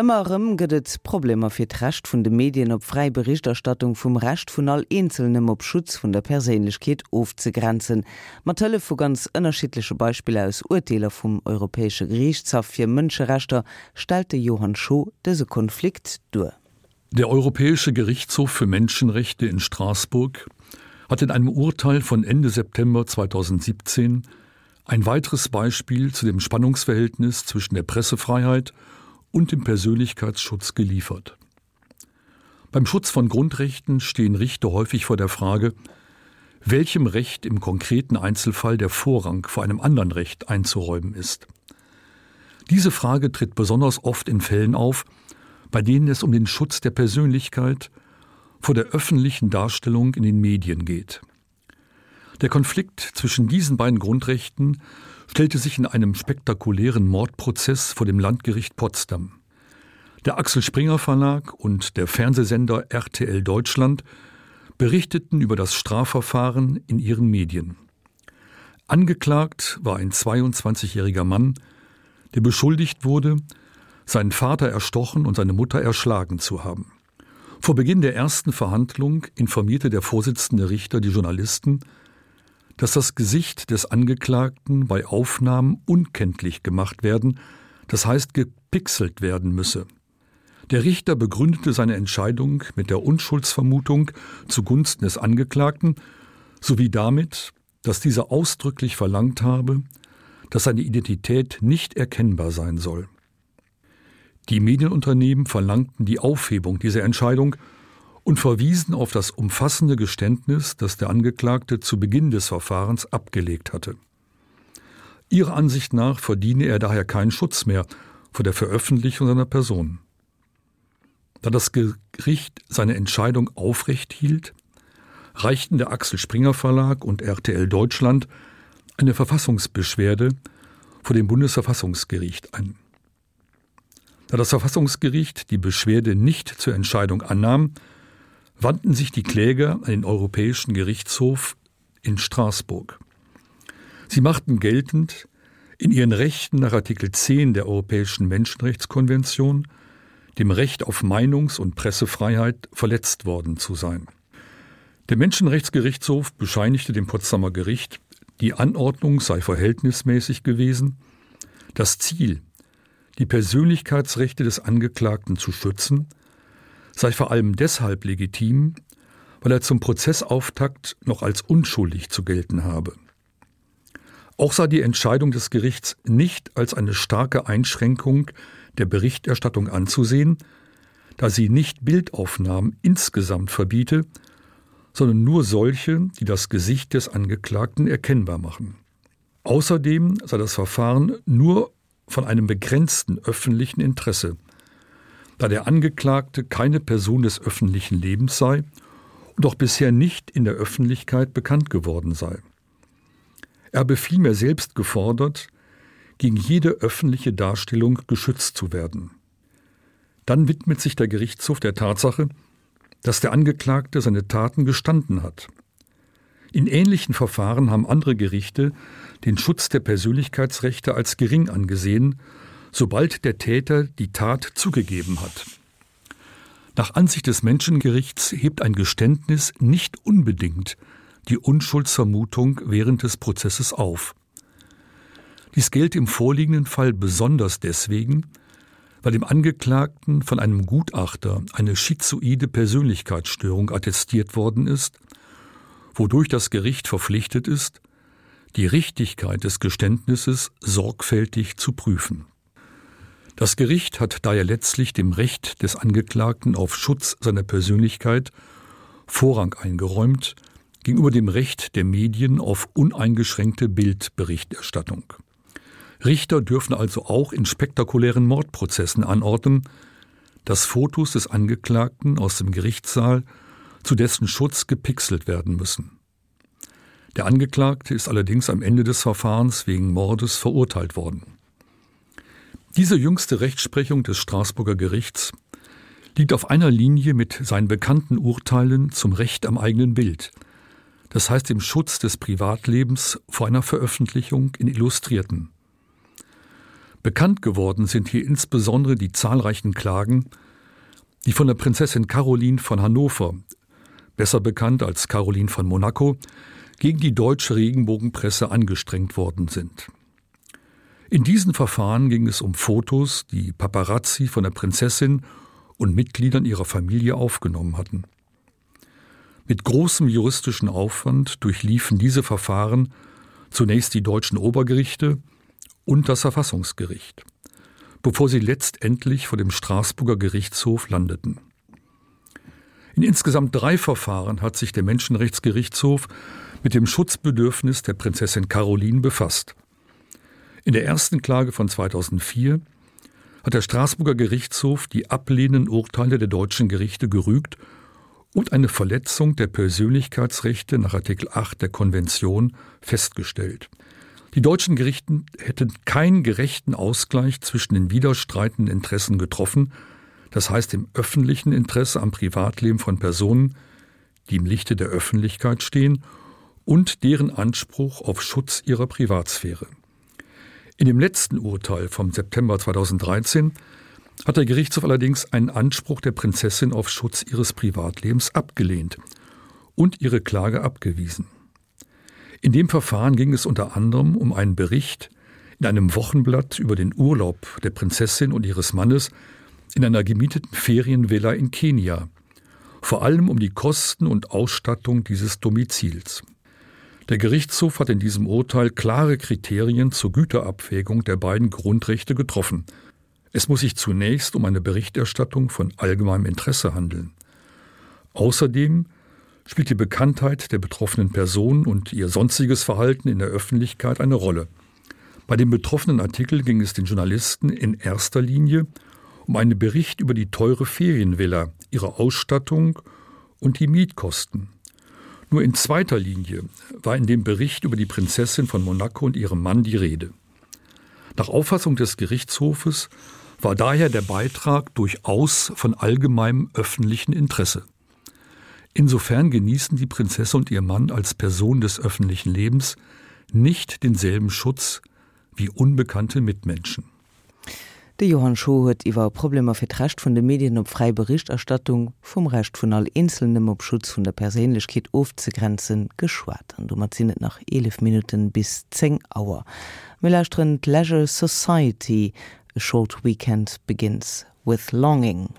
Immerem gëtt Probleme fir d'recht vun de Medien op frei Berichterstattung vum Recht vun all Einzelnem op Schutz vun der Perélechkeet ofzegrenzen. Matelle vu ganz ënnerschiliche Beispiele aus Urteiller vum Europäesche Gerichtshof fir Mënscherechter stellte Johann Scho dese Konflikt du. Der Europäische Gerichtshof für Menschenrechte in Straßburg hat in einem Urteil von Ende September 2017 ein weiteres Beispiel zu dem Spannungsverhältnis zwischen der Pressefreiheit und und dem Persönlichkeitsschutz geliefert. Beim Schutz von Grundrechten stehen Richter häufig vor der Frage, welchem Recht im konkreten Einzelfall der Vorrang vor einem anderen Recht einzuräumen ist. Diese Frage tritt besonders oft in Fällen auf, bei denen es um den Schutz der Persönlichkeit vor der öffentlichen Darstellung in den Medien geht. Der Konflikt zwischen diesen beiden Grundrechten stellte sich in einem spektakulären Mordprozess vor dem Landgericht Potsdam. Der Axel Springer Verlag und der Fernsehsender RTL Deutschland berichteten über das Strafverfahren in ihren Medien. Angeklagt war ein 22-jähriger Mann, der beschuldigt wurde, seinen Vater erstochen und seine Mutter erschlagen zu haben. Vor Beginn der ersten Verhandlung informierte der Vorsitzende Richter die Journalisten, dass das Gesicht des Angeklagten bei Aufnahmen unkenntlich gemacht werden, das heißt gepixelt werden müsse. Der Richter begründete seine Entscheidung mit der Unschuldsvermutung zugunsten des Angeklagten sowie damit, dass dieser ausdrücklich verlangt habe, dass seine Identität nicht erkennbar sein soll. Die Medienunternehmen verlangten die Aufhebung dieser Entscheidung und verwiesen auf das umfassende Geständnis, das der Angeklagte zu Beginn des Verfahrens abgelegt hatte. Ihrer Ansicht nach verdiene er daher keinen Schutz mehr vor der Veröffentlichung seiner Person. Da das Gericht seine Entscheidung aufrecht hielt, reichten der Axel Springer Verlag und RTL Deutschland eine Verfassungsbeschwerde vor dem Bundesverfassungsgericht ein. Da das Verfassungsgericht die Beschwerde nicht zur Entscheidung annahm, wandten sich die Kläger an den Europäischen Gerichtshof in Straßburg. Sie machten geltend, in ihren Rechten nach Artikel 10 der Europäischen Menschenrechtskonvention dem Recht auf Meinungs- und Pressefreiheit verletzt worden zu sein. Der Menschenrechtsgerichtshof bescheinigte dem Potsdamer Gericht, die Anordnung sei verhältnismäßig gewesen, das Ziel, die Persönlichkeitsrechte des Angeklagten zu schützen, sei vor allem deshalb legitim, weil er zum Prozessauftakt noch als unschuldig zu gelten habe. Auch sei die Entscheidung des Gerichts nicht als eine starke Einschränkung der Berichterstattung anzusehen, da sie nicht Bildaufnahmen insgesamt verbiete, sondern nur solche, die das Gesicht des Angeklagten erkennbar machen. Außerdem sei das Verfahren nur von einem begrenzten öffentlichen Interesse, da der Angeklagte keine Person des öffentlichen Lebens sei und auch bisher nicht in der Öffentlichkeit bekannt geworden sei. Er befiel mir selbst gefordert, gegen jede öffentliche Darstellung geschützt zu werden. Dann widmet sich der Gerichtshof der Tatsache, dass der Angeklagte seine Taten gestanden hat. In ähnlichen Verfahren haben andere Gerichte den Schutz der Persönlichkeitsrechte als gering angesehen, sobald der Täter die Tat zugegeben hat. Nach Ansicht des Menschengerichts hebt ein Geständnis nicht unbedingt die Unschuldsvermutung während des Prozesses auf. Dies gilt im vorliegenden Fall besonders deswegen, weil dem Angeklagten von einem Gutachter eine schizoide Persönlichkeitsstörung attestiert worden ist, wodurch das Gericht verpflichtet ist, die Richtigkeit des Geständnisses sorgfältig zu prüfen. Das Gericht hat daher letztlich dem Recht des Angeklagten auf Schutz seiner Persönlichkeit Vorrang eingeräumt gegenüber dem Recht der Medien auf uneingeschränkte Bildberichterstattung. Richter dürfen also auch in spektakulären Mordprozessen anordnen, dass Fotos des Angeklagten aus dem Gerichtssaal zu dessen Schutz gepixelt werden müssen. Der Angeklagte ist allerdings am Ende des Verfahrens wegen Mordes verurteilt worden. Diese jüngste Rechtsprechung des Straßburger Gerichts liegt auf einer Linie mit seinen bekannten Urteilen zum Recht am eigenen Bild, das heißt im Schutz des Privatlebens vor einer Veröffentlichung in Illustrierten. Bekannt geworden sind hier insbesondere die zahlreichen Klagen, die von der Prinzessin Caroline von Hannover, besser bekannt als Caroline von Monaco, gegen die deutsche Regenbogenpresse angestrengt worden sind. In diesen Verfahren ging es um Fotos, die Paparazzi von der Prinzessin und Mitgliedern ihrer Familie aufgenommen hatten. Mit großem juristischen Aufwand durchliefen diese Verfahren zunächst die deutschen Obergerichte und das Verfassungsgericht, bevor sie letztendlich vor dem Straßburger Gerichtshof landeten. In insgesamt drei Verfahren hat sich der Menschenrechtsgerichtshof mit dem Schutzbedürfnis der Prinzessin Caroline befasst. In der ersten Klage von 2004 hat der Straßburger Gerichtshof die ablehnenden Urteile der deutschen Gerichte gerügt und eine Verletzung der Persönlichkeitsrechte nach Artikel 8 der Konvention festgestellt. Die deutschen Gerichten hätten keinen gerechten Ausgleich zwischen den widerstreitenden Interessen getroffen, das heißt im öffentlichen Interesse am Privatleben von Personen, die im Lichte der Öffentlichkeit stehen und deren Anspruch auf Schutz ihrer Privatsphäre. In dem letzten Urteil vom September 2013 hat der Gerichtshof allerdings einen Anspruch der Prinzessin auf Schutz ihres Privatlebens abgelehnt und ihre Klage abgewiesen. In dem Verfahren ging es unter anderem um einen Bericht in einem Wochenblatt über den Urlaub der Prinzessin und ihres Mannes in einer gemieteten Ferienvilla in Kenia, vor allem um die Kosten und Ausstattung dieses Domizils. Der Gerichtshof hat in diesem Urteil klare Kriterien zur Güterabwägung der beiden Grundrechte getroffen, es muss sich zunächst um eine Berichterstattung von allgemeinem Interesse handeln. Außerdem spielt die Bekanntheit der betroffenen Person und ihr sonstiges Verhalten in der Öffentlichkeit eine Rolle. Bei dem betroffenen Artikel ging es den Journalisten in erster Linie um einen Bericht über die teure Ferienvilla, ihre Ausstattung und die Mietkosten. Nur in zweiter Linie war in dem Bericht über die Prinzessin von Monaco und ihrem Mann die Rede. Nach Auffassung des Gerichtshofes war daher der Beitrag durchaus von allgemeinem öffentlichen Interesse. Insofern genießen die Prinzesse und ihr Mann als Person des öffentlichen Lebens nicht denselben Schutz wie unbekannte Mitmenschen. De Johann Scho huet iwwer Probleme fir vun de Medien op frei Berichterstattung vum Recht vun all inselnem op Schutz vun der Perélechkeet ofzegrenzen geschwaart an du mat sinnet nach 11 Minuten bis 10 Auer. Milllerstrend Leisure Society, a short weekend begins with longing.